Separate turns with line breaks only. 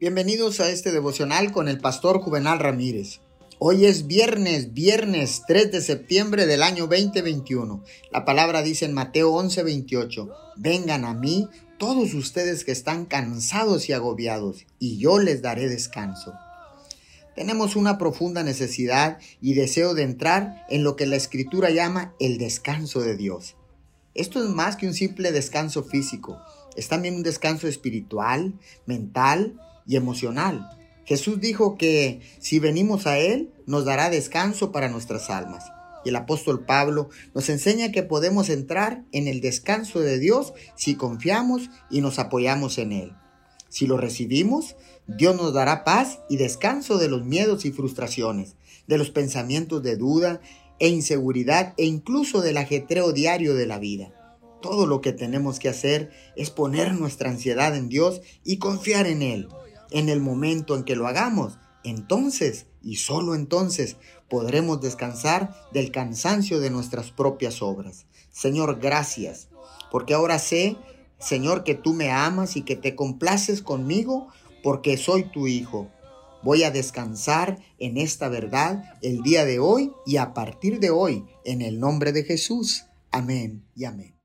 Bienvenidos a este devocional con el pastor Juvenal Ramírez. Hoy es viernes, viernes 3 de septiembre del año 2021. La palabra dice en Mateo 11:28, vengan a mí todos ustedes que están cansados y agobiados, y yo les daré descanso. Tenemos una profunda necesidad y deseo de entrar en lo que la escritura llama el descanso de Dios. Esto es más que un simple descanso físico, es también un descanso espiritual, mental y emocional. Jesús dijo que si venimos a Él, nos dará descanso para nuestras almas. Y el apóstol Pablo nos enseña que podemos entrar en el descanso de Dios si confiamos y nos apoyamos en Él. Si lo recibimos, Dios nos dará paz y descanso de los miedos y frustraciones, de los pensamientos de duda e inseguridad e incluso del ajetreo diario de la vida. Todo lo que tenemos que hacer es poner nuestra ansiedad en Dios y confiar en Él en el momento en que lo hagamos, entonces y solo entonces podremos descansar del cansancio de nuestras propias obras. Señor, gracias, porque ahora sé, Señor, que tú me amas y que te complaces conmigo porque soy tu hijo. Voy a descansar en esta verdad el día de hoy y a partir de hoy, en el nombre de Jesús. Amén y amén.